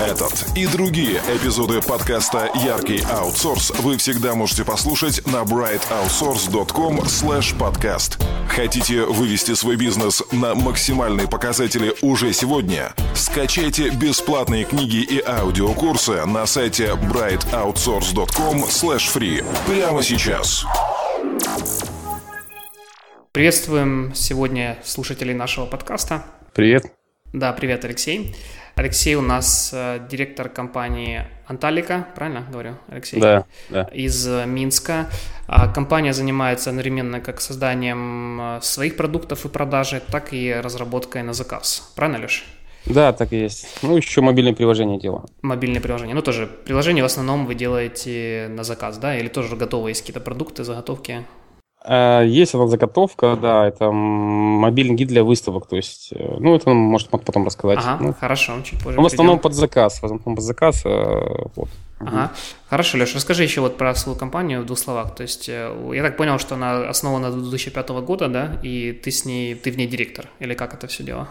Этот и другие эпизоды подкаста «Яркий аутсорс» вы всегда можете послушать на brightoutsource.com slash podcast. Хотите вывести свой бизнес на максимальные показатели уже сегодня? Скачайте бесплатные книги и аудиокурсы на сайте brightoutsource.com slash free прямо сейчас. Приветствуем сегодня слушателей нашего подкаста. Привет. Да, привет, Алексей. Алексей у нас э, директор компании Анталика, правильно говорю, Алексей? Да, да. Из Минска. А компания занимается одновременно как созданием э, своих продуктов и продажи, так и разработкой на заказ. Правильно, Леша? Да, так и есть. Ну, еще мобильное приложение делаю. Мобильное приложение. Ну, тоже приложение в основном вы делаете на заказ, да? Или тоже готовые есть какие-то продукты, заготовки? А, есть одна заготовка, да, это мобильный гид для выставок, то есть, э, ну, это может потом рассказать. Ага, ну, хорошо, чуть позже. В основном под заказ, в основном под заказ, э, вот. Ага, хорошо, Леш, расскажи еще вот про свою компанию в двух словах. То есть, э, я так понял, что она основана 2005 года, да, и ты с ней, ты в ней директор, или как это все дело?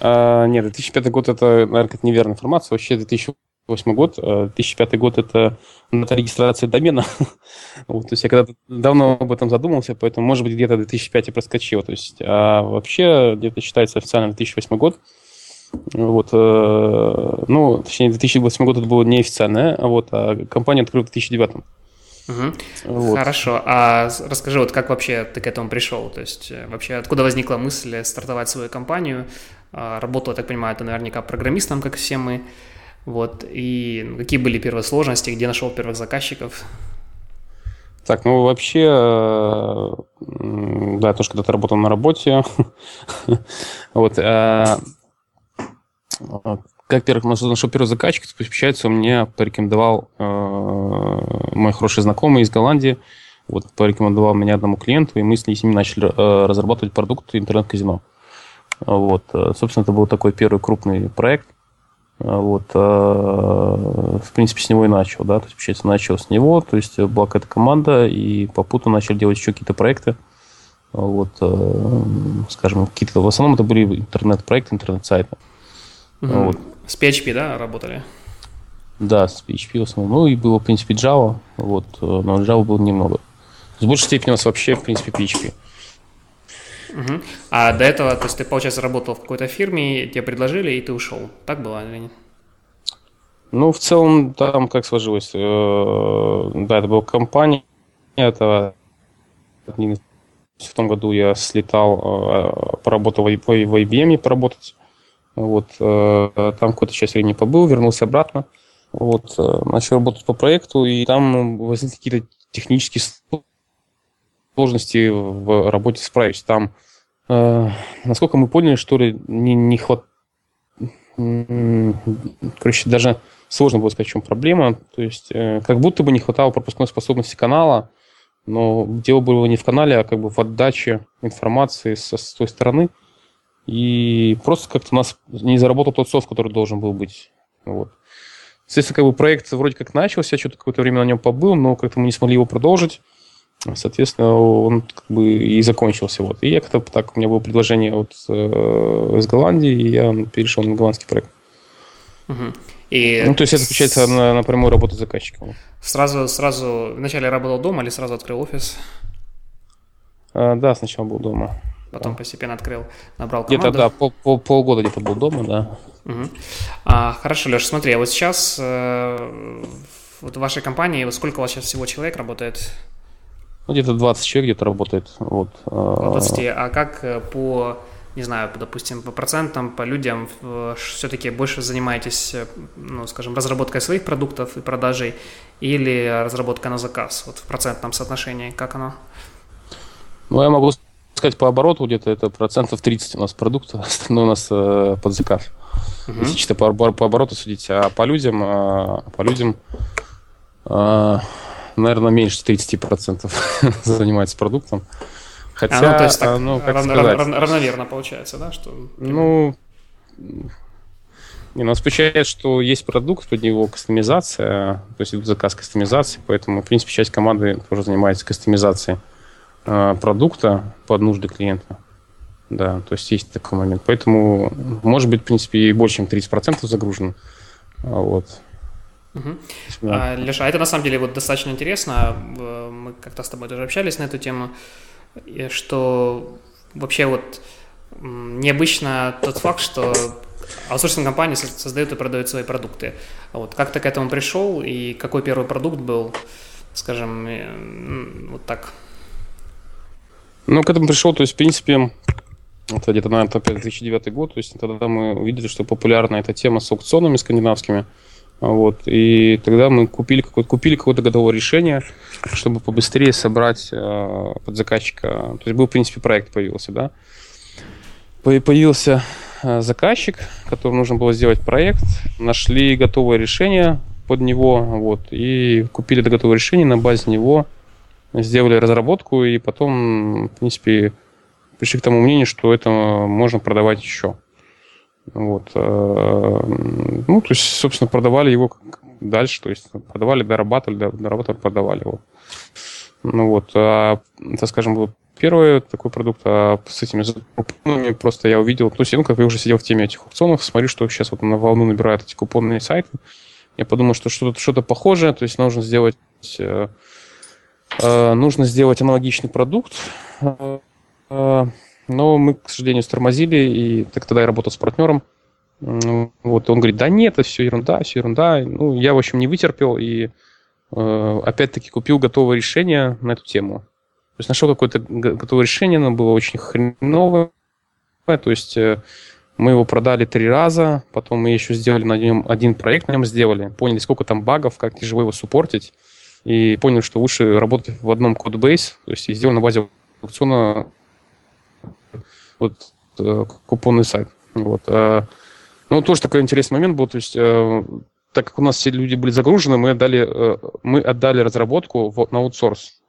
А, нет, 2005 год это, наверное, неверная информация. Вообще 2000 2008 год, 2005 э, год это дата регистрации домена. вот, то есть я когда-то давно об этом задумался, поэтому, может быть, где-то 2005 и проскочил. То есть, а вообще где-то считается официально 2008 год. Вот, э, ну, точнее, 2008 год это было неофициальное, а вот, а компания открыла в 2009. Угу. Вот. Хорошо. А расскажи, вот как вообще ты к этому пришел? То есть э, вообще откуда возникла мысль стартовать свою компанию? А, работал, я так понимаю, ты наверняка программистом, как все мы. Вот, и какие были первые сложности, где нашел первых заказчиков? Так, ну вообще, э, да, я тоже когда-то работал на работе. вот, э, как первых нашел первый заказчик, получается, мне порекомендовал э, мой хороший знакомый из Голландии, вот, порекомендовал меня одному клиенту, и мы с ним начали разрабатывать продукт интернет-казино. Вот, собственно, это был такой первый крупный проект. Вот, э, в принципе, с него и начал, да, то есть, получается, начал с него, то есть, была какая-то команда, и попутно начали делать еще какие-то проекты, вот, э, скажем, какие-то, в основном это были интернет-проекты, интернет-сайты. Угу. Вот. С PHP, да, работали? Да, с PHP в основном. Ну, и было, в принципе, Java, вот, э, но Java было немного. С большей степени у нас вообще, в принципе, PHP. Угу. А до этого, то есть ты, получается, работал в какой-то фирме, тебе предложили, и ты ушел. Так было или нет? Ну, в целом, там как сложилось. Э, да, это была компания. Это в том году я слетал, э, поработал в IBM поработать. Вот, э, там какую-то часть времени побыл, вернулся обратно. Вот, начал работать по проекту, и там возникли какие-то технические сложности в работе с Privacy. Там, э, насколько мы поняли, что ли, не, не хват... Короче, даже сложно было сказать, в чем проблема. То есть, э, как будто бы не хватало пропускной способности канала, но дело было не в канале, а как бы в отдаче информации со, с той стороны. И просто как-то у нас не заработал тот софт, который должен был быть. Вот. Соответственно, как бы проект вроде как начался, что-то какое-то время на нем побыл, но как-то мы не смогли его продолжить. Соответственно, он как бы и закончился. Вот. И я как-то так, у меня было предложение вот, э, из Голландии, и я перешел на голландский проект. Угу. И ну, то есть это, получается, на, напрямую работа с заказчиком. Сразу, сразу, вначале работал дома или сразу открыл офис? А, да, сначала был дома. Потом да. постепенно открыл, набрал команду? Где-то, да, пол, пол, полгода где-то был дома, да. Угу. А, хорошо, Леша, смотри, а вот сейчас э, вот в вашей компании, сколько у вас сейчас всего человек работает? Ну, где-то 20 человек где-то работает. Вот. 20. А как э, по, не знаю, допустим, по процентам, по людям все-таки больше занимаетесь, э, ну, скажем, разработкой своих продуктов и продажей или разработка на заказ? Вот в процентном соотношении, как оно? Ну, я могу сказать по обороту где-то это процентов 30 у нас продукта, остальное у нас э, под заказ. Угу. Если чисто по, по обороту судить, а по людям, а, по людям а, наверное, меньше 30% занимается продуктом. Хотя, а, ну, то есть так, ну, как рав, сказать, рав, равномерно получается, да? Что... Ну, не, нас получается, что есть продукт, под него кастомизация, то есть идут заказ кастомизации, поэтому, в принципе, часть команды тоже занимается кастомизацией э, продукта под нужды клиента. Да, то есть есть такой момент. Поэтому, может быть, в принципе, и больше, чем 30% загружено. Вот. Угу. А, Леша, а это на самом деле вот достаточно интересно. Мы как-то с тобой тоже общались на эту тему, что вообще вот необычно тот факт, что аутсорсинг компании создают и продают свои продукты. Вот как ты к этому пришел и какой первый продукт был, скажем, вот так? Ну, к этому пришел, то есть, в принципе, это где-то, наверное, опять 2009 год, то есть тогда мы увидели, что популярна эта тема с аукционами скандинавскими, вот, и тогда мы купили какое-то, купили какое-то готовое решение, чтобы побыстрее собрать э, под заказчика, то есть был, в принципе, проект появился, да, появился э, заказчик, который нужно было сделать проект, нашли готовое решение под него, вот, и купили это готовое решение, на базе него сделали разработку, и потом, в принципе, пришли к тому мнению, что это можно продавать еще. Вот. Э, ну, то есть, собственно, продавали его дальше, то есть продавали, дорабатывали, дорабатывали, продавали его. Ну вот, а, это, скажем, был первый такой продукт, а с этими купонами просто я увидел, то есть, ну, как я уже сидел в теме этих аукционов, смотрю, что сейчас вот на волну набирают эти купонные сайты, я подумал, что что-то что похожее, то есть нужно сделать э, э, нужно сделать аналогичный продукт, э, но мы, к сожалению, стормозили, и так тогда я работал с партнером. Вот, он говорит, да нет, это все ерунда, все ерунда. Ну, я, в общем, не вытерпел и э, опять-таки купил готовое решение на эту тему. То есть нашел какое-то готовое решение, оно было очень хреновое. То есть э, мы его продали три раза, потом мы еще сделали на нем один проект, на нем сделали, поняли, сколько там багов, как тяжело его суппортить, и поняли, что лучше работать в одном кодбейс, то есть и сделали на базе аукциона вот э, купонный сайт. Вот. Э, ну, тоже такой интересный момент был, то есть э, так как у нас все люди были загружены, мы отдали, мы отдали разработку на аутсорс.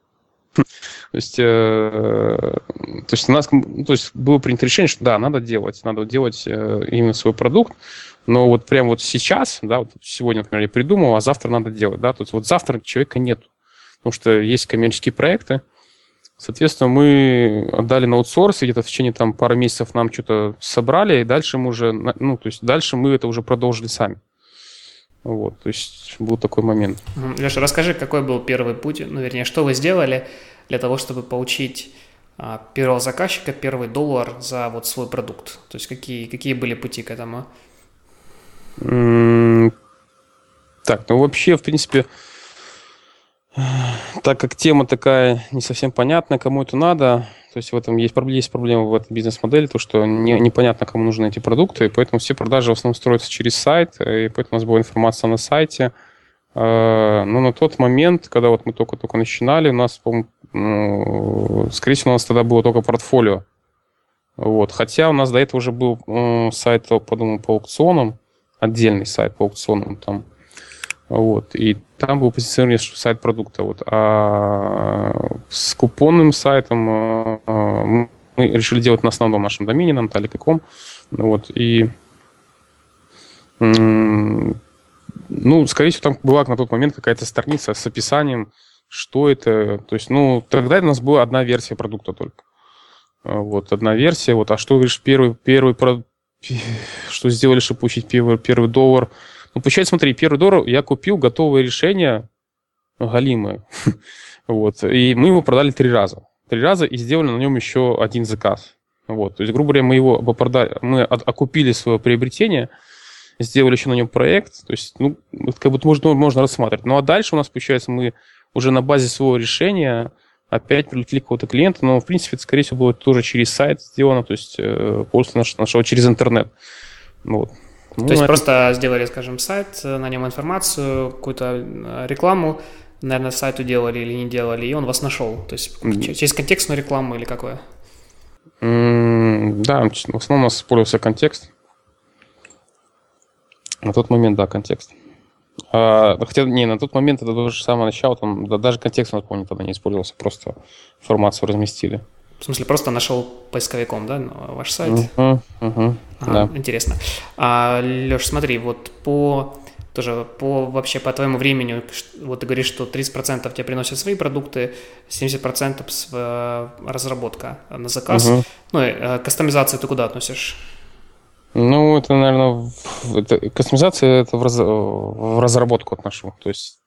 То есть, то есть у нас то есть было принято решение, что да, надо делать, надо делать именно свой продукт, но вот прямо вот сейчас, да, вот сегодня, например, я придумал, а завтра надо делать, да, то есть вот завтра человека нет, потому что есть коммерческие проекты, Соответственно, мы отдали на аутсорс, и где-то в течение там пары месяцев нам что-то собрали, и дальше мы уже, ну, то есть дальше мы это уже продолжили сами. Вот, то есть был такой момент. Леша, расскажи, какой был первый путь, ну, вернее, что вы сделали для того, чтобы получить а, первого заказчика, первый доллар за вот свой продукт? То есть какие, какие были пути к этому? Так, ну вообще, в принципе, так как тема такая не совсем понятная, кому это надо, то есть в этом есть, есть проблема в этой бизнес-модели, то что не, непонятно, кому нужны эти продукты, и поэтому все продажи в основном строятся через сайт, и поэтому у нас была информация на сайте. А, но на тот момент, когда вот мы только-только начинали, у нас, ну, скорее всего, у нас тогда было только портфолио. Вот. Хотя у нас до этого уже был сайт, подумал, по аукционам, отдельный сайт по аукционам, там вот. И там был позиционирован сайт продукта. Вот. А с купонным сайтом а, а, мы решили делать на основном нашем домене, на Наталья.ком. Вот. И ну, скорее всего, там была на тот момент какая-то страница с описанием, что это. То есть, ну, тогда у нас была одна версия продукта только. Вот, одна версия. Вот, а что, говоришь, первый, первый, что сделали, чтобы получить первый, первый доллар – ну, получается, смотри, первый доллар я купил готовое решение галимое. вот. И мы его продали три раза. Три раза и сделали на нем еще один заказ. Вот. То есть, грубо говоря, мы его продали, мы окупили свое приобретение, сделали еще на нем проект. То есть, ну, как бы можно, можно рассматривать. Ну, а дальше у нас, получается, мы уже на базе своего решения опять привлекли какого-то клиента, но, в принципе, это, скорее всего, было тоже через сайт сделано, то есть э, после нашего, нашего через интернет. Вот. Ну, То есть это... просто сделали, скажем, сайт, на нем информацию, какую-то э, рекламу, наверное, сайту делали или не делали, и он вас нашел. То есть через контекстную рекламу или какое? Mm, да, в основном у нас использовался контекст. На тот момент, да, контекст. А, хотя, не, на тот момент это тоже самое начало, там, да, даже контекст, у помню, тогда не использовался, просто информацию разместили. В смысле, просто нашел поисковиком, да, ваш сайт? Uh-huh, uh-huh, ага, да. Интересно. А, Леш, смотри, вот по тоже по вообще по твоему времени, вот ты говоришь, что 30% тебе приносят свои продукты, 70% с, э, разработка на заказ. Uh-huh. Ну, э, кастомизацию ты куда относишь? Ну, это, наверное, это, кастомизация это в, раз, в разработку отношу. То есть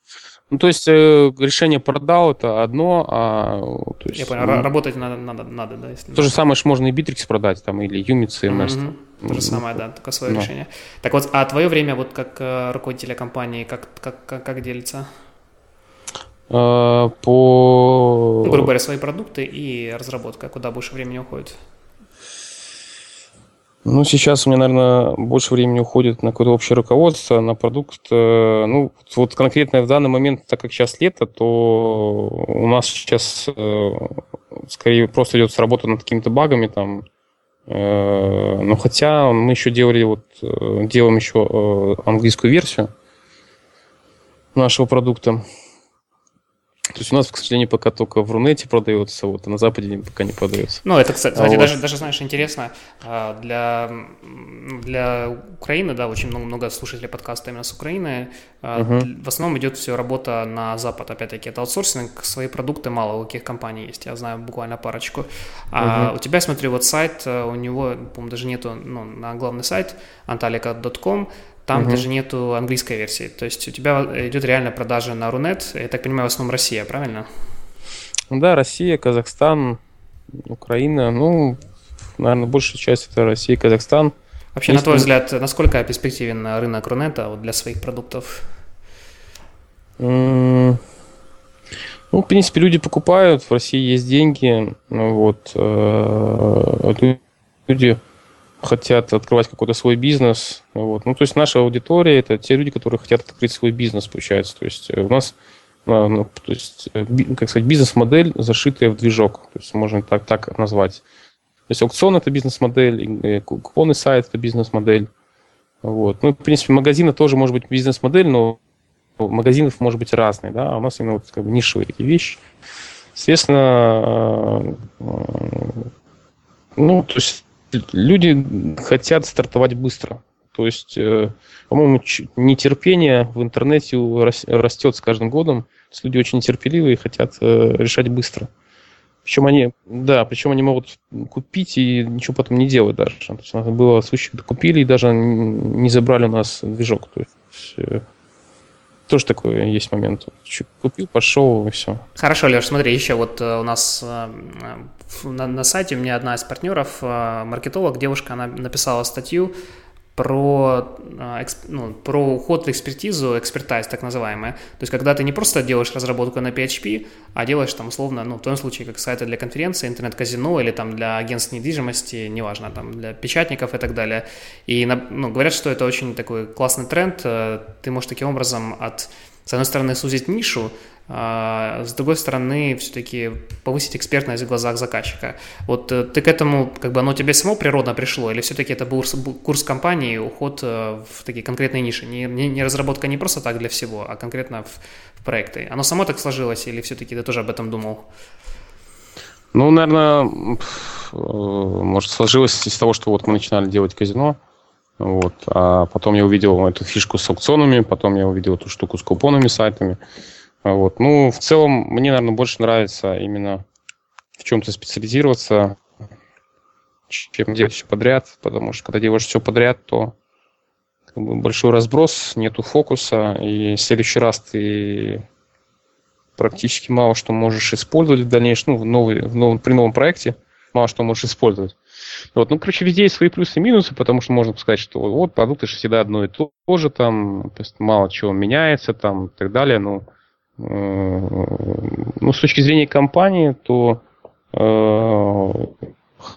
ну, то есть э, решение продал это одно, а... То есть, Я понял, ну, работать надо, надо, надо, да? Если то же самое что можно и Bittrex продать, там, или Unit CMS. Mm-hmm. То же самое, да, только свое да. решение. Так вот, а твое время вот как э, руководителя компании, как, как, как, как делится? Э, по... Ну, грубо говоря, свои продукты и разработка, куда больше времени уходит? Ну, сейчас у меня, наверное, больше времени уходит на какое-то общее руководство, на продукт. Э, ну, вот конкретно в данный момент, так как сейчас лето, то у нас сейчас э, скорее просто идет работа над какими-то багами там. Э, но хотя мы еще делали, вот, делаем еще английскую версию нашего продукта. То есть у нас, к сожалению, пока только в Рунете продается, вот, а на Западе пока не продается. Ну, это, кстати, а даже, даже, знаешь, интересно, а, для, для Украины, да, очень много, много слушателей подкаста именно с Украины, угу. в основном идет все работа на Запад, опять-таки, это аутсорсинг, свои продукты мало у каких компаний есть, я знаю буквально парочку. А угу. у тебя, смотри, вот сайт, э, у него, по-моему, даже нету, ну, на главный сайт, antalika.com, там угу. даже нету английской версии. То есть у тебя идет реально продажа на Рунет. Я так понимаю, в основном Россия, правильно? Да, Россия, Казахстан, Украина. Ну, наверное, большая часть это Россия, Казахстан. Вообще, Есть... на твой взгляд, насколько перспективен рынок Рунета вот для своих продуктов? Ну, в принципе, люди покупают, в России есть деньги, вот, э, люди хотят открывать какой-то свой бизнес. Вот. Ну, то есть наша аудитория – это те люди, которые хотят открыть свой бизнес, получается. То есть э, у нас а, ну, то есть, э, как сказать, бизнес-модель, зашитая в движок. То есть можно так, так назвать. То есть аукцион – это бизнес-модель, купонный сайт – это бизнес-модель. Вот. Ну, в принципе, магазины тоже может быть бизнес-модель, но магазинов может быть разные, да, а у нас именно вот как бы нишевые такие вещи. Естественно, э, ну, то есть люди хотят стартовать быстро. То есть, э, по-моему, нетерпение в интернете растет с каждым годом. То есть люди очень нетерпеливые и хотят э, решать быстро. Причем они, да, причем они могут купить и ничего потом не делать даже. То есть у нас было случай, когда купили и даже не забрали у нас движок. То есть, э, тоже такой есть момент. Купил, пошел и все. Хорошо, Леш, смотри, еще вот у нас на, на сайте у меня одна из партнеров, э, маркетолог, девушка, она написала статью про, э, ну, про уход в экспертизу, экспертайз так называемая. То есть, когда ты не просто делаешь разработку на PHP, а делаешь там условно, ну, в том случае, как сайты для конференции, интернет-казино или там для агентств недвижимости, неважно, там для печатников и так далее. И ну, говорят, что это очень такой классный тренд. Э, ты можешь таким образом от, с одной стороны, сузить нишу, а, с другой стороны, все-таки повысить экспертность в глазах заказчика. Вот э, ты к этому, как бы оно тебе само природно пришло, или все-таки это был курс компании, уход э, в такие конкретные ниши, не, не, не разработка не просто так для всего, а конкретно в, в проекты. Оно само так сложилось, или все-таки ты тоже об этом думал? Ну, наверное, э, может, сложилось из того, что вот мы начинали делать казино, вот, а потом я увидел эту фишку с аукционами, потом я увидел эту штуку с купонами, сайтами, вот. Ну, в целом, мне, наверное, больше нравится именно в чем-то специализироваться, чем делать все подряд, потому что когда делаешь все подряд, то как бы, большой разброс, нету фокуса, и в следующий раз ты практически мало что можешь использовать в дальнейшем, ну, в новый, в новом, при новом проекте мало что можешь использовать. Вот, ну, короче, везде есть свои плюсы и минусы, потому что можно сказать, что вот продукты же всегда одно и то же, там, то есть мало чего меняется, там, и так далее, ну, ну, с точки зрения компании, то э,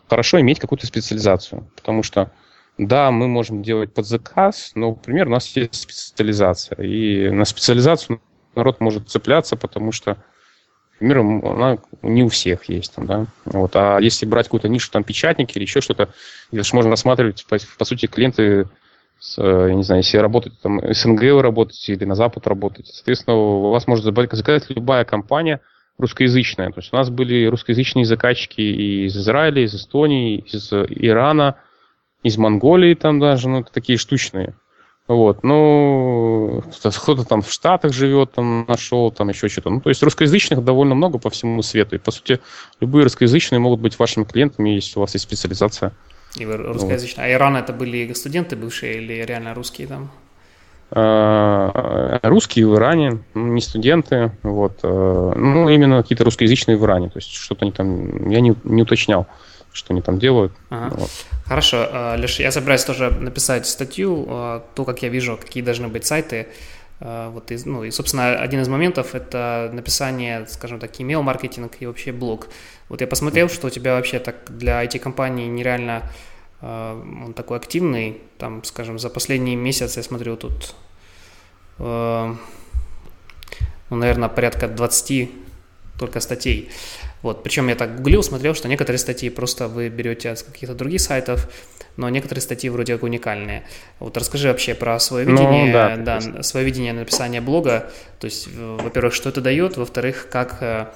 хорошо иметь какую-то специализацию, потому что да, мы можем делать под заказ, но, например, у нас есть специализация, и на специализацию народ может цепляться, потому что, например, она не у всех есть. да? вот. А если брать какую-то нишу, там, печатники или еще что-то, же можно рассматривать, по, по сути, клиенты с, э, я не знаю, если работать там СНГ вы работаете или на Запад работаете, соответственно, у вас может заказать любая компания русскоязычная. То есть у нас были русскоязычные заказчики из Израиля, из Эстонии, из Ирана, из Монголии там даже, ну, такие штучные. Вот, ну, кто-то там в Штатах живет, там нашел, там еще что-то. Ну, то есть русскоязычных довольно много по всему свету. И, по сути, любые русскоязычные могут быть вашими клиентами, если у вас есть специализация. Вы русскоязычные. Вот. А Иран это были студенты бывшие или реально русские там? А, русские в Иране, не студенты, вот, э, ну, именно какие-то русскоязычные в Иране, то есть что-то они там, я не, не уточнял, что они там делают. Ага. Вот. Хорошо, э, Леш, я собираюсь тоже написать статью, э, то, как я вижу, какие должны быть сайты, вот, и, ну, и, собственно, один из моментов – это написание, скажем так, email-маркетинг и вообще блог. Вот я посмотрел, что у тебя вообще так для IT-компании нереально Э, он такой активный, там, скажем, за последний месяц я смотрю тут, э, ну, наверное, порядка 20 только статей. Вот, причем я так гуглил, смотрел, что некоторые статьи просто вы берете с каких-то других сайтов, но некоторые статьи вроде как уникальные. Вот расскажи вообще про свое ну видение, ну, да, да, свое видение написания блога. То есть, во-первых, что это дает, во-вторых, как э,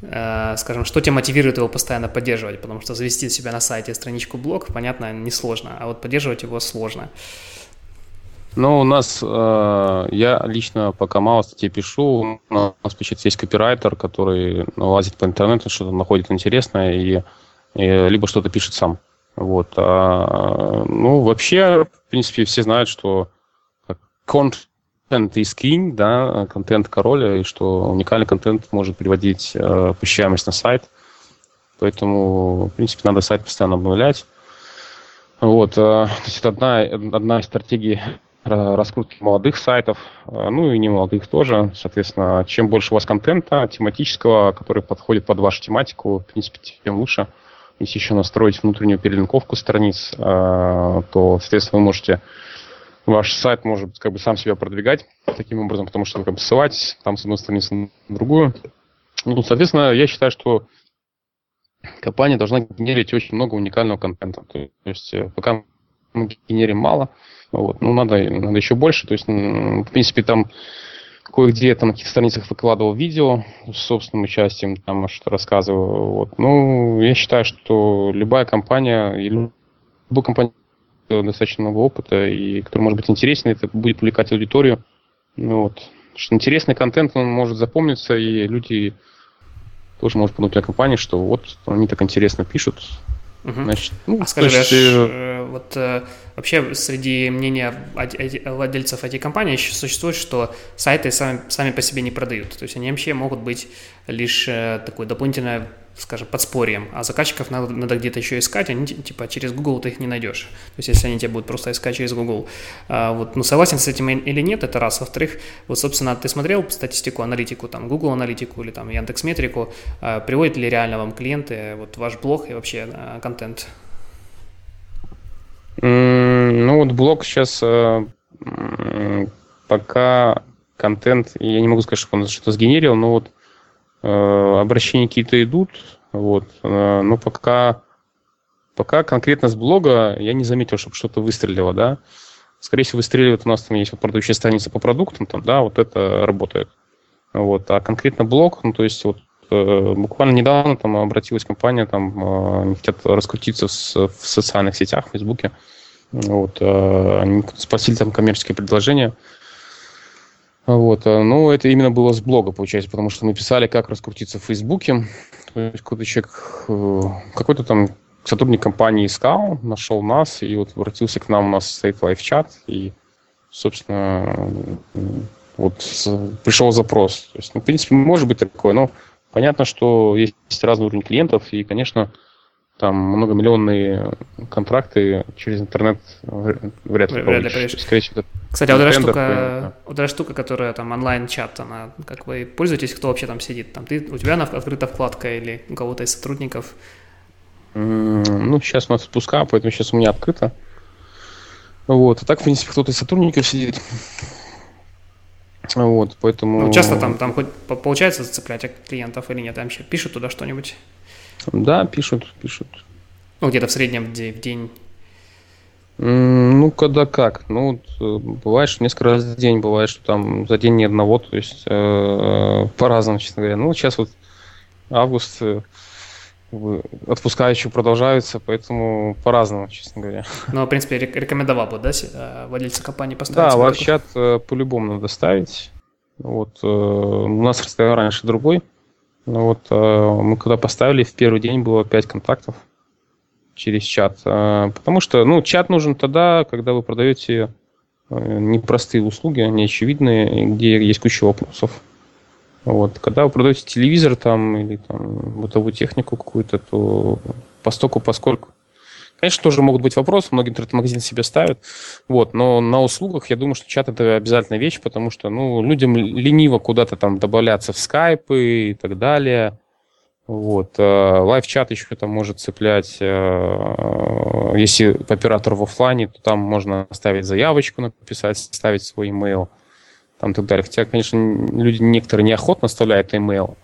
Э, скажем, что тебя мотивирует его постоянно поддерживать, потому что завести себя на сайте страничку блог, понятно, несложно, а вот поддерживать его сложно. Ну, у нас, э, я лично пока мало статей пишу, у нас, получается, есть копирайтер, который лазит по интернету, что-то находит интересное и, и либо что-то пишет сам. Вот. А, ну, вообще, в принципе, все знают, что конт контент из кинь, да, контент короля, и что уникальный контент может приводить э, посещаемость на сайт. Поэтому, в принципе, надо сайт постоянно обновлять. Вот, э, то есть это одна, одна из стратегий раскрутки молодых сайтов, э, ну и не молодых тоже. Соответственно, чем больше у вас контента тематического, который подходит под вашу тематику, в принципе, тем лучше. Если еще настроить внутреннюю перелинковку страниц, э, то, соответственно, вы можете ваш сайт может как бы сам себя продвигать таким образом, потому что вы как бы ссылаетесь там с одной страницы на другую. Ну, соответственно, я считаю, что компания должна генерить очень много уникального контента. То есть э, пока мы генерим мало, вот, ну, надо, надо еще больше. То есть, в принципе, там кое-где там на каких-то страницах выкладывал видео с собственным участием, там что-то рассказывал. Вот. Ну, я считаю, что любая компания, любая компания достаточно много опыта, и который может быть интересен, это будет увлекать аудиторию. Ну, вот. что интересный контент, он может запомниться, и люди тоже могут подумать о компании, что вот они так интересно пишут. Угу. Значит, ну, а скажи, значит, вот э, вообще среди мнения владельцев IT-компаний существует, что сайты сами, сами по себе не продают. То есть они вообще могут быть лишь э, такой дополнительной скажем, подспорьем, а заказчиков надо, надо где-то еще искать, они типа через Google ты их не найдешь. То есть если они тебя будут просто искать через Google. А, вот, ну, согласен с этим или нет, это раз. Во-вторых, вот, собственно, ты смотрел статистику, аналитику, там, Google аналитику или там Яндекс Метрику, а, приводят ли реально вам клиенты вот ваш блог и вообще а, контент? Ну вот блог сейчас э, пока контент, я не могу сказать, что он что-то сгенерил, но вот Э, обращения какие-то идут, вот, э, но пока, пока конкретно с блога я не заметил, чтобы что-то выстрелило, да. Скорее всего, выстреливает у нас там есть вот продающая страница по продуктам, там, да, вот это работает. Вот, а конкретно блог, ну, то есть вот буквально недавно там обратилась компания, там они хотят раскрутиться в, социальных сетях, в Фейсбуке. Вот, они спросили там коммерческие предложения. Вот. Э, ну, это именно было с блога, получается, потому что мы писали, как раскрутиться в Фейсбуке. Какой-то человек, э, какой-то там сотрудник компании искал, нашел нас и вот обратился к нам, у нас стоит лайв-чат, и, собственно, вот пришел запрос. То есть, ну, в принципе, может быть такое, но понятно, что есть разный уровень клиентов, и, конечно, там многомиллионные контракты через интернет вряд ли вряд получишь. Скорее всего, Кстати, вот эта, штука, вот эта штука, которая там онлайн-чат, она, как вы пользуетесь, кто вообще там сидит? Там ты, у тебя она открыта вкладка или у кого-то из сотрудников? Ну, сейчас у нас отпуска, поэтому сейчас у меня открыто. Вот, а так, в принципе, кто-то из сотрудников сидит. Вот, поэтому... Ну, часто там, там хоть получается зацеплять клиентов или нет? Там вообще пишут туда что-нибудь? Да, пишут, пишут. Ну, где-то в среднем в день. Ну, когда как. Ну, э, бывает, что несколько раз в день, бывает, что там за день ни одного, то есть э, по-разному, честно говоря. Ну, сейчас вот август, э, отпуска еще продолжаются, поэтому по-разному, честно говоря. Ну, в принципе, рекомендовал бы, да, э, владельца компании поставить? Да, лайв-чат э, по-любому надо ставить. Вот, э, у нас стоял раньше другой, ну вот мы когда поставили, в первый день было 5 контактов. через чат. А, потому что, ну, чат нужен тогда, когда вы продаете непростые услуги, неочевидные, где есть куча вопросов. Вот. Когда вы продаете телевизор там или там бытовую технику какую-то, то постоку, поскольку Конечно, тоже могут быть вопросы, многие интернет-магазины себе ставят, вот, но на услугах я думаю, что чат это обязательная вещь, потому что, ну, людям лениво куда-то там добавляться в скайпы и так далее, вот. Э, лайв-чат еще там может цеплять. Э, если оператор в офлайне, то там можно оставить заявочку, написать, ставить свой email. Там и так далее. Хотя, конечно, люди некоторые неохотно оставляют email.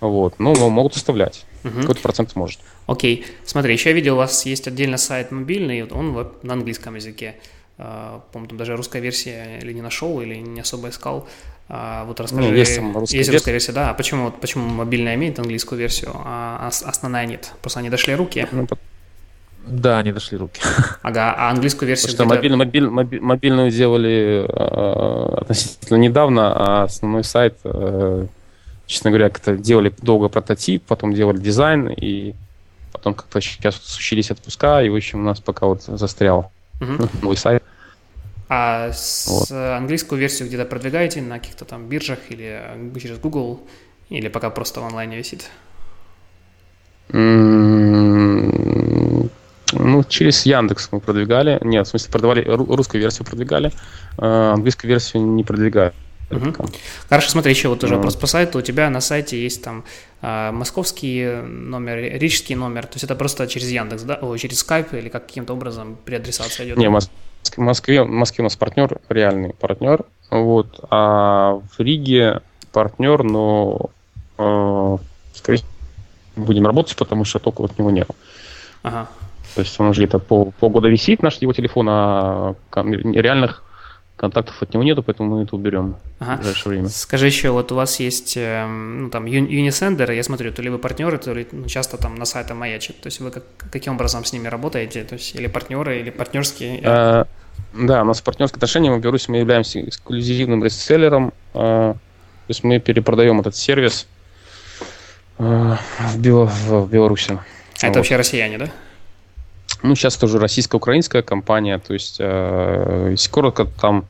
Вот. Но могут оставлять. Угу. Какой-то процент может. Окей. Смотри, еще я видел, у вас есть отдельно сайт мобильный, он на английском языке. Uh, помню, там даже русская версия или не нашел, или не особо искал. А, вот расскажи. Ну, есть там русская, есть русская версия, да. А почему, почему мобильная имеет английскую версию, а основная нет? Просто они дошли руки? Ну, да, они дошли руки. Ага, а английскую версию Потому что мобиль, мобиль, мобиль, мобильную делали э, относительно недавно, а основной сайт, э, честно говоря, как-то делали долго прототип, потом делали дизайн, и потом как-то сейчас случились отпуска, и, в общем, у нас пока вот застрял угу. новый сайт. А с вот. английскую версию где-то продвигаете на каких-то там биржах или через Google, или пока просто в онлайне висит? Через Яндекс мы продвигали. Нет, в смысле, продавали русскую версию продвигали, а английскую версию не продвигали. Угу. Хорошо, смотри, еще вот тоже вопрос по сайту. У тебя на сайте есть там э, московский номер, рижский номер. То есть это просто через Яндекс, да? О, через Skype или как каким-то образом преадресация идет? Не, в Москве, в Москве у нас партнер, реальный партнер. Вот, а в Риге партнер, но э, скорее будем работать, потому что только вот него нет. Ага. То есть он уже где-то пол, полгода висит, наш его телефон, а реальных контактов от него нету, поэтому мы это уберем ага. в ближайшее время. Скажи еще, вот у вас есть эм, ну, там Unisender, я смотрю, то ли вы партнеры, то ли ну, часто там на сайте маячат, то есть вы как, каким образом с ними работаете, то есть или партнеры, или партнерские? А, да, у нас партнерские отношения, мы в Беларуси мы являемся эксклюзивным реселлером, а, то есть мы перепродаем этот сервис а, в, Бел... в Беларуси. А вот. это вообще россияне, да? Ну, сейчас тоже российско-украинская компания, то есть, э, если коротко, там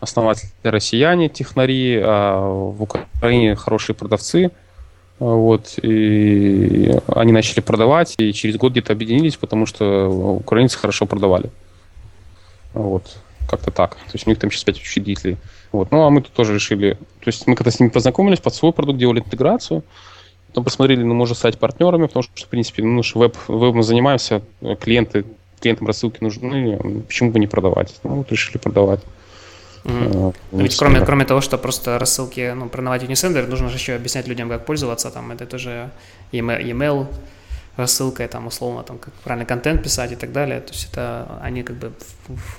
основатели россияне, технари, а в Украине хорошие продавцы, вот, и они начали продавать, и через год где-то объединились, потому что украинцы хорошо продавали. Вот, как-то так. То есть у них там сейчас 5 учредителей. Вот. Ну, а мы тут тоже решили... То есть мы когда с ними познакомились, под свой продукт делали интеграцию, Потом посмотрели, ну, можно стать партнерами, потому что, в принципе, ну, веб, веб мы занимаемся, клиенты, клиентам рассылки нужны, почему бы не продавать? Ну, вот решили продавать. Mm-hmm. Ведь кроме, кроме того, что просто рассылки, ну, продавать Unisender, нужно же еще объяснять людям, как пользоваться, там, это тоже e-mail, рассылкой, там, условно, там, как правильно контент писать и так далее. То есть это они как бы,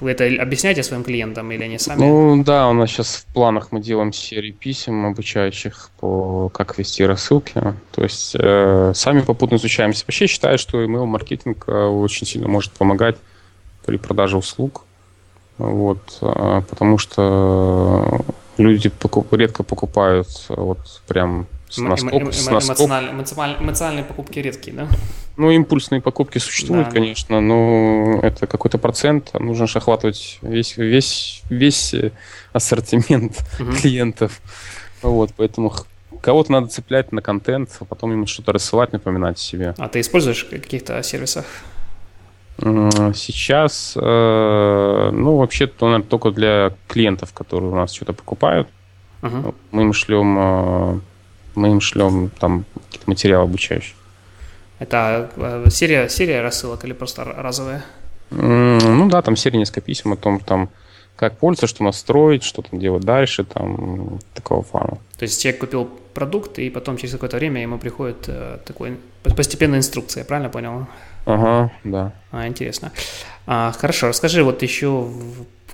вы это объясняете своим клиентам или они сами? Ну да, у нас сейчас в планах мы делаем серию писем обучающих по как вести рассылки. То есть э, сами попутно изучаемся. Вообще считаю, что email-маркетинг э, очень сильно может помогать при продаже услуг. Вот, э, потому что люди покуп, редко покупают вот прям с наскоп, эмо, эмо, с наскоп. Эмоциональные, эмоциональные покупки редкие, да? Ну, импульсные покупки существуют, да, конечно, но это какой-то процент. Нужно же охватывать весь, весь, весь э, ассортимент угу. клиентов. Вот, поэтому кого-то надо цеплять на контент, а потом ему что-то рассылать, напоминать себе. А ты используешь в каких-то сервисах? Сейчас, э, ну, вообще-то, наверное, только для клиентов, которые у нас что-то покупают. Uh-huh. Мы им шлем э, мы им шлем там какие-то материалы обучающие. Это э, серия, серия рассылок или просто разовая? Ну да, там серия несколько писем о том, там, как пользоваться, что настроить, что там делать дальше, там, такого фана. То есть человек купил продукт, и потом через какое-то время ему приходит э, такой постепенная инструкция, правильно понял? Ага, да. А, интересно. А, хорошо, расскажи вот еще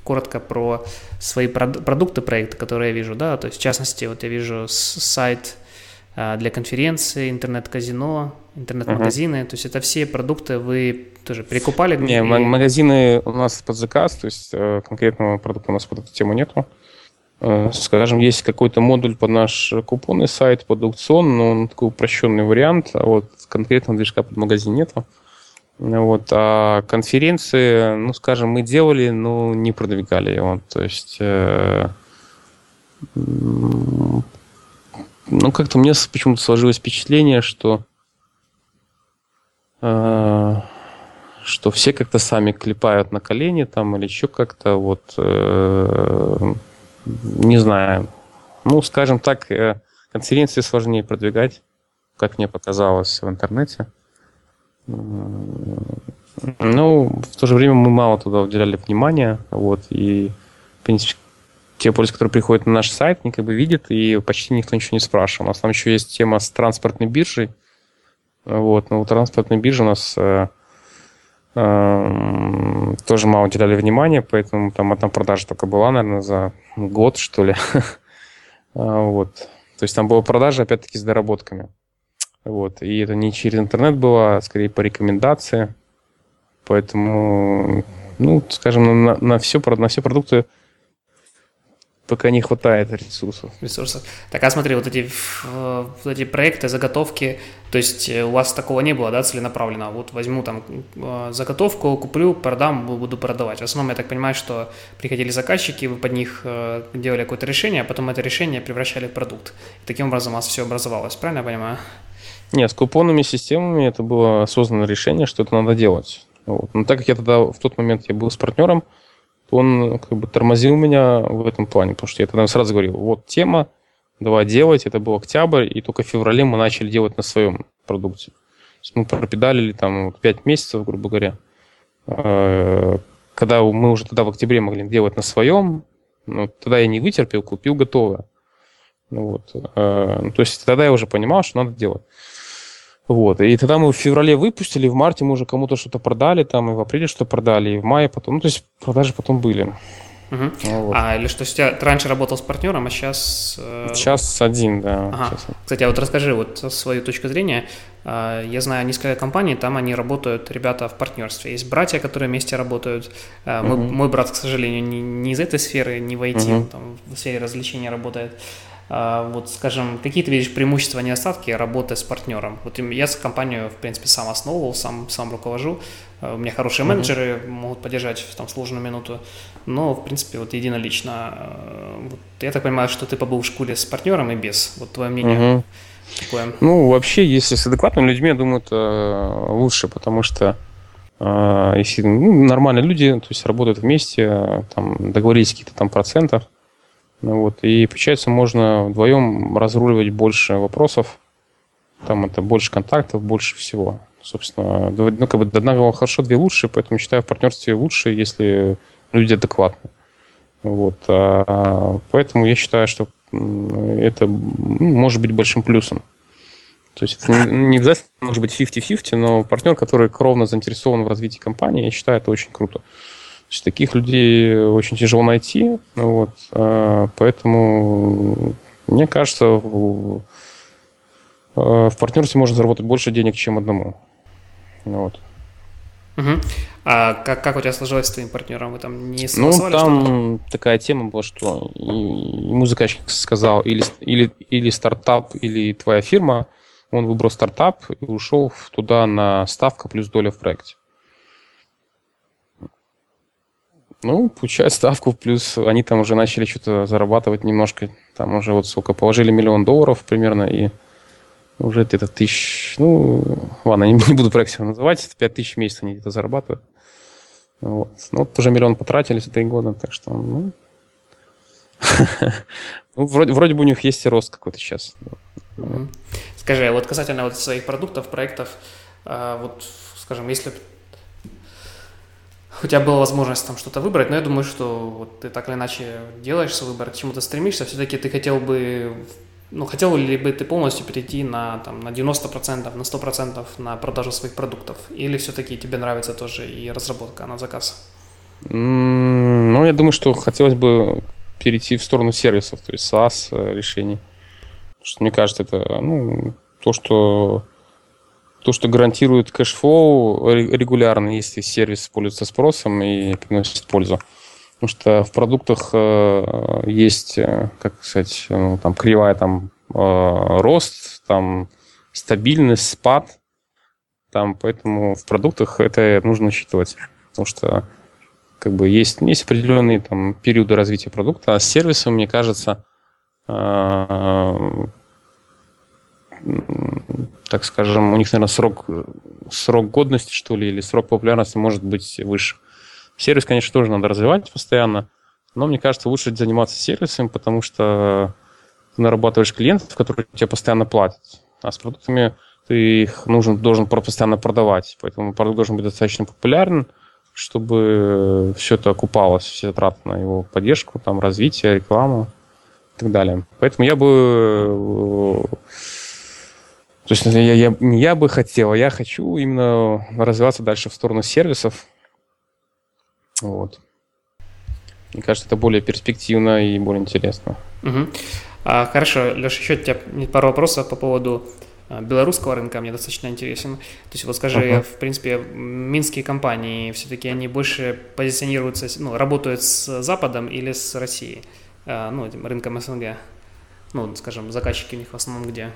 коротко про свои продукты проекта, которые я вижу, да, то есть в частности, вот я вижу сайт для конференции, интернет-казино, интернет-магазины. Uh-huh. То есть это все продукты вы тоже прикупали? Не, и... магазины у нас под заказ, то есть э, конкретного продукта у нас под эту тему нету. Э, скажем, есть какой-то модуль под наш купонный сайт, под аукцион, но он такой упрощенный вариант, а вот конкретного движка под магазин нету. Вот, а конференции, ну, скажем, мы делали, но не продвигали его. То есть, э, ну, как-то меня почему-то сложилось впечатление, что э, что все как-то сами клепают на колени там или еще как-то вот э, не знаю. Ну, скажем так, э, конференции сложнее продвигать, как мне показалось в интернете. Ну, в то же время мы мало туда уделяли внимания, вот, и, в принципе, те пользователи, которые приходят на наш сайт, они как бы видят, и почти никто ничего не спрашивал. У нас там еще есть тема с транспортной биржей, вот, но у транспортной биржи у нас э, э, тоже мало уделяли внимания, поэтому там одна продажа только была, наверное, за год, что ли. А, вот. То есть там была продажа, опять-таки, с доработками. Вот. И это не через интернет было, а скорее по рекомендации. Поэтому, ну, скажем, на, на, все, на все продукты пока не хватает ресурсов. Ресурсов. Так, а смотри, вот эти, вот эти проекты, заготовки, то есть э, у вас такого не было, да, целенаправленно? Вот возьму там э, заготовку, куплю, продам, буду продавать. В основном, я так понимаю, что приходили заказчики, вы под них э, делали какое-то решение, а потом это решение превращали в продукт. И таким образом у вас все образовалось, правильно я понимаю? Нет, с купонными системами это было осознанное решение, что это надо делать. Вот. Но так как я тогда в тот момент я был с партнером, он как бы тормозил меня в этом плане, потому что я тогда сразу говорил, вот тема, давай делать, это был октябрь, и только в феврале мы начали делать на своем продукте. То есть мы пропедалили там 5 месяцев, грубо говоря. Э, когда мы уже тогда в октябре могли делать на своем, ну, тогда я не вытерпел, купил готовое. Ну, вот. Э, ну, то есть тогда я уже понимал, что надо делать. Вот. И тогда мы в феврале выпустили, в марте мы уже кому-то что-то продали, там и в апреле что-то продали, и в мае потом. Ну, то есть продажи потом были. Угу. Вот. А, или что, ты раньше работал с партнером, а сейчас... Э... Сейчас один, да. Ага. Сейчас. Кстати, а вот расскажи вот свою точку зрения. А, я знаю несколько компаний, там они работают, ребята, в партнерстве. Есть братья, которые вместе работают. Угу. Мой, мой брат, к сожалению, не, не из этой сферы, не в IT, угу. там в сфере развлечения работает. А, вот, скажем, какие ты видишь преимущества, недостатки работы с партнером? Вот я с компанию, в принципе, сам основывал, сам, сам руковожу. А, у меня хорошие менеджеры mm-hmm. могут поддержать в там сложную минуту. Но, в принципе, вот единолично. А, вот, я так понимаю, что ты побыл в школе с партнером и без. Вот твое мнение. Mm-hmm. Какое? Ну, вообще, если с адекватными людьми, я думаю, это лучше, потому что если ну, нормальные люди, то есть работают вместе, там договорились какие-то там процентов, ну, вот, и получается, можно вдвоем разруливать больше вопросов, там это больше контактов, больше всего. Собственно, ну, как бы одна хорошо, две лучше, поэтому считаю в партнерстве лучше, если люди адекватны. Вот, а, поэтому я считаю, что это ну, может быть большим плюсом. То есть это не обязательно может быть 50-50, но партнер, который кровно заинтересован в развитии компании, я считаю, это очень круто есть таких людей очень тяжело найти. Вот, а, поэтому мне кажется, в, а, в партнерстве можно заработать больше денег, чем одному. Вот. Угу. А как, как у тебя сложилось с твоим партнером? Вы там не Ну, там такая тема была, что ему заказчик сказал, или, или, или стартап, или твоя фирма. Он выбрал стартап и ушел туда на ставка плюс доля в проекте. Ну, получают ставку, плюс они там уже начали что-то зарабатывать немножко. Там уже вот сколько, положили миллион долларов примерно, и уже где-то тысяч, ну, ладно, не, не буду проект называть, 5 тысяч в месяц они где-то зарабатывают. Вот. Ну, вот уже миллион потратили за три года, так что, ну, ну вроде, вроде бы у них есть и рост какой-то сейчас. Скажи, а вот касательно вот своих продуктов, проектов, а вот, скажем, если тебя была возможность там что-то выбрать, но я думаю, что вот ты так или иначе делаешь свой выбор, к чему то стремишься, все-таки ты хотел бы, ну, хотел ли бы ты полностью перейти на, там, на 90%, на 100% на продажу своих продуктов? Или все-таки тебе нравится тоже и разработка на заказ? Ну, я думаю, что хотелось бы перейти в сторону сервисов, то есть SaaS э, решений. Что мне кажется, это ну, то, что то, что гарантирует cash flow регулярно, если сервис пользуется спросом и приносит пользу. Потому что в продуктах э, есть, э, как сказать, ну, там кривая там э, рост, там стабильность, спад. там, поэтому в продуктах это нужно учитывать. Потому что как бы есть, есть определенные там периоды развития продукта, а с сервисом, мне кажется, так скажем, у них, наверное, срок, срок годности, что ли, или срок популярности может быть выше. Сервис, конечно, тоже надо развивать постоянно, но мне кажется, лучше заниматься сервисом, потому что ты нарабатываешь клиентов, которые тебе постоянно платят. А с продуктами ты их нужен, должен постоянно продавать. Поэтому продукт должен быть достаточно популярен, чтобы все это окупалось, все траты на его поддержку, там, развитие, рекламу и так далее. Поэтому я бы... То есть я, я, не я бы хотел, а я хочу именно развиваться дальше в сторону сервисов. Вот. Мне кажется, это более перспективно и более интересно. Угу. А, хорошо, Леша, еще у тебя пару вопросов по поводу а, белорусского рынка мне достаточно интересен. То есть вот скажи, uh-huh. в принципе, минские компании все-таки они больше позиционируются, ну, работают с Западом или с Россией, а, ну, этим рынком СНГ? Ну, скажем, заказчики у них в основном где?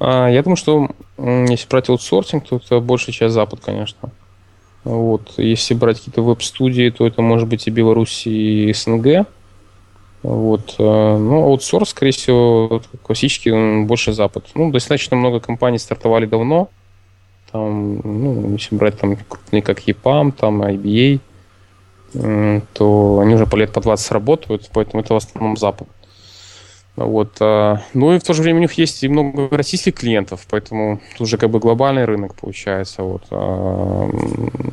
Я думаю, что если брать аутсорсинг, то это большая часть Запад, конечно. Вот. Если брать какие-то веб-студии, то это может быть и Беларусь, и СНГ. Вот. Э, ну, аутсорс, скорее всего, классический, больше Запад. Ну, достаточно много компаний стартовали давно. Там, ну, если брать там крупные, как EPAM, там IBA, то они уже по лет по 20 работают, поэтому это в основном Запад. Вот. Э, ну и в то же время у них есть и много российских клиентов, поэтому тут уже как бы глобальный рынок получается. Вот. Э,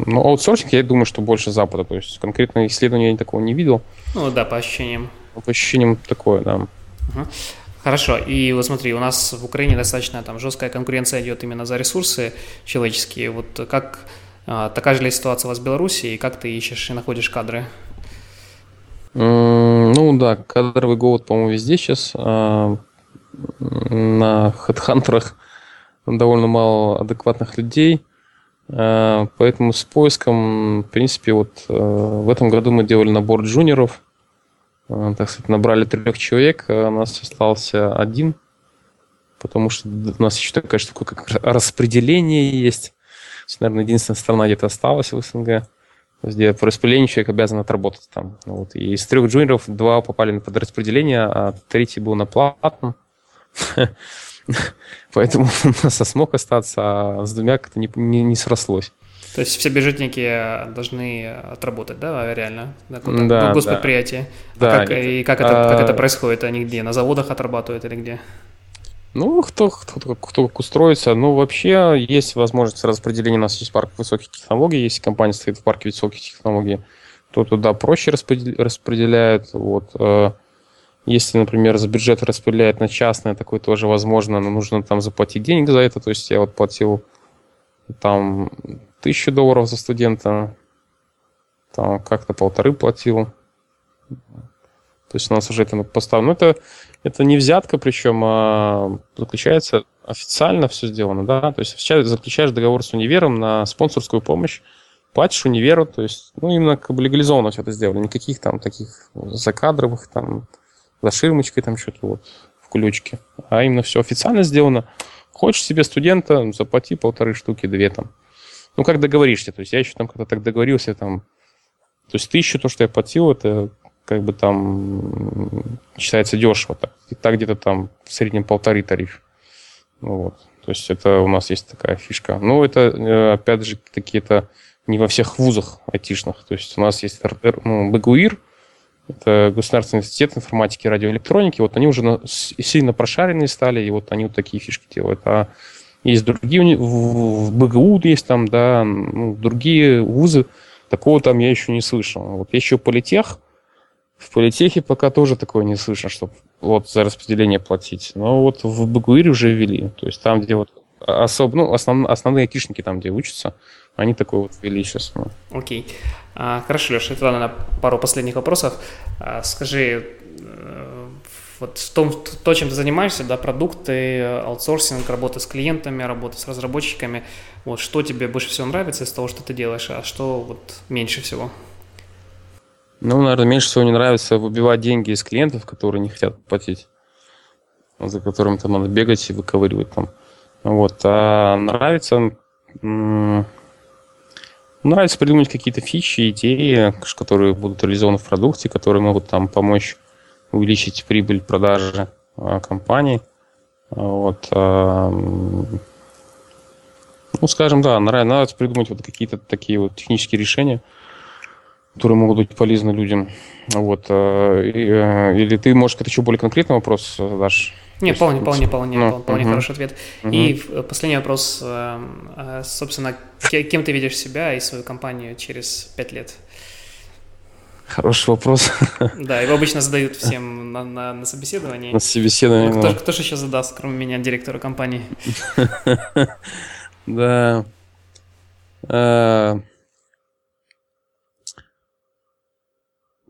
но аутсорсинг, я думаю, что больше Запада. То есть конкретно исследования я такого не видел. Ну да, по ощущениям. По ощущениям такое, да. Угу. Хорошо, и вот смотри, у нас в Украине достаточно там жесткая конкуренция идет именно за ресурсы человеческие. Вот как а, такая же ли ситуация у вас в Беларуси, и как ты ищешь и находишь кадры? Ну да, кадровый голод, по-моему, везде сейчас. А, на HeadHunter довольно мало адекватных людей. А, поэтому с поиском, в принципе, вот в этом году мы делали набор джуниоров – Э, так сказать, набрали трех человек, а у нас остался один, потому что у нас еще такая штука, как распределение есть. Наверное, единственная страна где-то осталась в СНГ, где по распределению человек обязан отработать там. Вот. И из трех джуниоров два попали под распределение, а третий был на платном. Поэтому у нас смог остаться, а с двумя как-то не, не, не срослось. То есть все бюджетники должны отработать, да, реально? На да, госпредприятии. Да. А как, да, и как это, а... как это происходит? Они где? На заводах отрабатывают или где? Ну, кто, кто, кто как устроится. Ну, вообще есть возможность распределения. У нас есть парк высоких технологий. Если компания стоит в парке высоких технологий, то туда проще распределяют. Вот. Э, если, например, за бюджет распределяет на частное, такое тоже возможно, но нужно там заплатить денег за это. То есть я вот платил там тысячу долларов за студента, там как-то полторы платил. То есть у нас уже это поставлено. Но это, это не взятка, причем а заключается официально все сделано, да. То есть заключаешь договор с универом на спонсорскую помощь, платишь универу, то есть, ну, именно как бы легализованно все это сделали. Никаких там таких закадровых, там, за ширмочкой там что-то вот в ключке. А именно все официально сделано. Хочешь себе студента, заплати полторы штуки, две там. Ну, как договоришься. То есть я еще там когда так договорился, там... То есть тысячу, то, что я платил, это как бы там считается дешево. Так, и так где-то там в среднем полторы тариф. Ну, вот. То есть это у нас есть такая фишка. Но это, э, опять же, какие-то не во всех вузах айтишных. То есть у нас есть ну, БГУИР, это Государственный институт информатики и радиоэлектроники. Вот они уже сильно прошаренные стали, и вот они вот такие фишки делают. А есть другие, в БГУ есть там, да, ну, другие вузы, такого там я еще не слышал. Вот еще политех, в политехе пока тоже такое не слышно, чтобы вот за распределение платить. Но вот в БГУИРе уже ввели. То есть там, где вот особо, ну, основ, основные айтишники там, где учатся, они такое вот ввели сейчас. Ну. Окей. А, хорошо, Леша, это, наверное, пару последних вопросов. А, скажи, вот в том, то, чем ты занимаешься, да, продукты, аутсорсинг, работа с клиентами, работа с разработчиками, вот что тебе больше всего нравится из того, что ты делаешь, а что вот меньше всего? Ну, наверное, меньше всего не нравится выбивать деньги из клиентов, которые не хотят платить, за которыми там надо бегать и выковыривать там. Вот. А нравится... Нравится придумать какие-то фичи, идеи, которые будут реализованы в продукте, которые могут там помочь увеличить прибыль продажи а, компании. Вот. А, ну, скажем, да, нравится придумать вот какие-то такие вот технические решения, которые могут быть полезны людям. Вот. А, или ты, может, какой-то еще более конкретный вопрос задашь? Не, вполне, вполне, вполне, ну, вполне угу. хороший ответ. Угу. И последний вопрос, собственно, кем ты видишь себя и свою компанию через пять лет? Хороший вопрос. Да, его обычно задают всем на, на, на собеседовании. На собеседовании. Ну, кто, кто же еще задаст, кроме меня, директора компании? Да.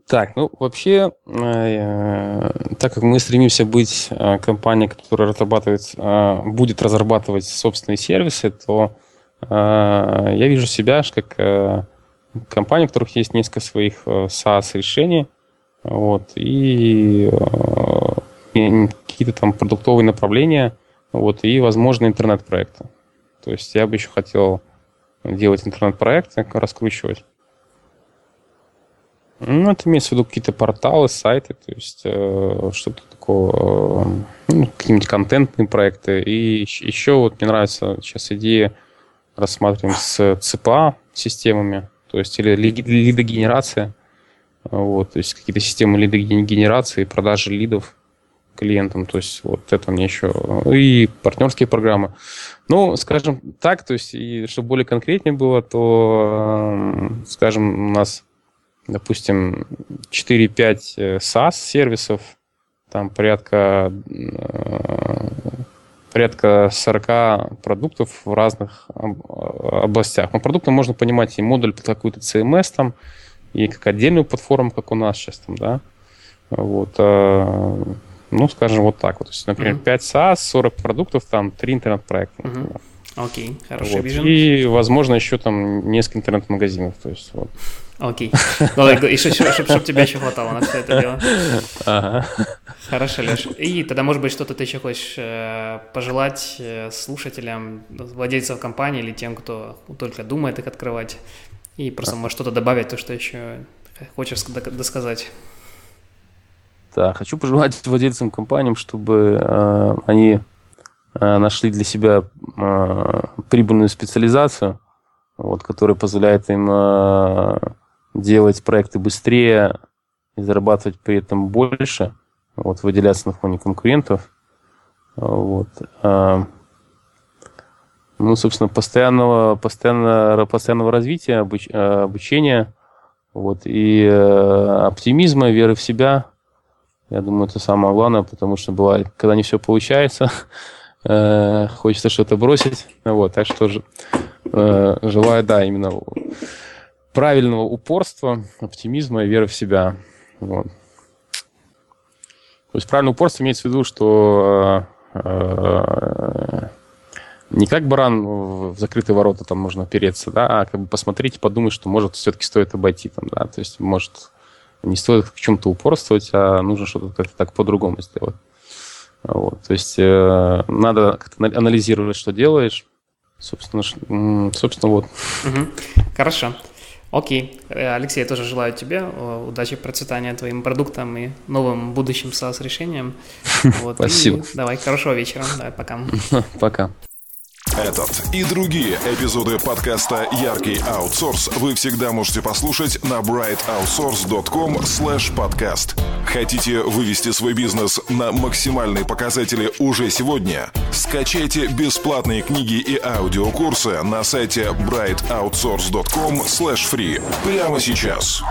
Так, ну вообще, э, так как мы стремимся быть э, компанией, которая разрабатывает, будет разрабатывать собственные сервисы, то я вижу себя как компаний, у которых есть несколько своих э, SaaS-решений, вот, э, и какие-то там продуктовые направления, вот, и, возможно, интернет-проекты. То есть я бы еще хотел делать интернет-проекты, раскручивать. Ну, это имеется в виду какие-то порталы, сайты, то есть э, что-то такого, э, ну, какие-нибудь контентные проекты. И еще вот мне нравится сейчас идея рассматриваем с ЦПА системами, то есть или лидогенерация, вот, то есть какие-то системы лидогенерации, продажи лидов клиентам, то есть вот это мне еще, и партнерские программы. Ну, скажем так, то есть, и чтобы более конкретнее было, то, скажем, у нас, допустим, 4-5 э, SaaS-сервисов, там порядка э, порядка 40 продуктов в разных областях. Но продуктом можно понимать и модуль под какую-то CMS там, и как отдельную платформу, как у нас сейчас там, да. Вот. Ну, скажем, вот так вот. То есть, например, mm-hmm. 5 SaaS, 40 продуктов, там, 3 интернет-проекта. Mm-hmm. Окей, okay, хороший вот. И, возможно, еще там несколько интернет-магазинов. То есть, вот. Окей. И чтобы тебя еще хватало на все это дело. Ага. Хорошо, Леш. И тогда, может быть, что-то ты еще хочешь э, пожелать э, слушателям, владельцам компании или тем, кто только думает их открывать, и просто, может, что-то добавить, то, что еще хочешь досказать. Да, хочу пожелать владельцам компаниям, чтобы э, они э, нашли для себя э, прибыльную специализацию, вот, которая позволяет им э, делать проекты быстрее и зарабатывать при этом больше – вот, выделяться на фоне конкурентов. Вот. А, ну, собственно, постоянного, постоянного, постоянного развития, обуч, а, обучения, вот, и э, оптимизма, веры в себя. Я думаю, это самое главное, потому что бывает, когда не все получается, э, хочется что-то бросить. Вот, так что э, желаю, да, именно правильного упорства, оптимизма и веры в себя. Вот. То есть правильное упорство имеется в виду, что э, э, не как баран в закрытые ворота там можно опереться, да, а как бы посмотреть и подумать, что может все-таки стоит обойти там, да, то есть может не стоит в чем-то упорствовать, а нужно что-то как-то так по-другому сделать. Вот, то есть э, надо как-то анализировать, что делаешь, собственно, собственно вот. Угу. Хорошо. Окей. Э, Алексей, я тоже желаю тебе э, удачи, процветания твоим продуктам и новым будущим SaaS-решениям. Вот. Спасибо. И давай, хорошего вечера. Давай, пока. Пока. Этот и другие эпизоды подкаста «Яркий аутсорс» вы всегда можете послушать на brightoutsource.com podcast. Хотите вывести свой бизнес на максимальные показатели уже сегодня? Скачайте бесплатные книги и аудиокурсы на сайте brightoutsource.com free прямо сейчас.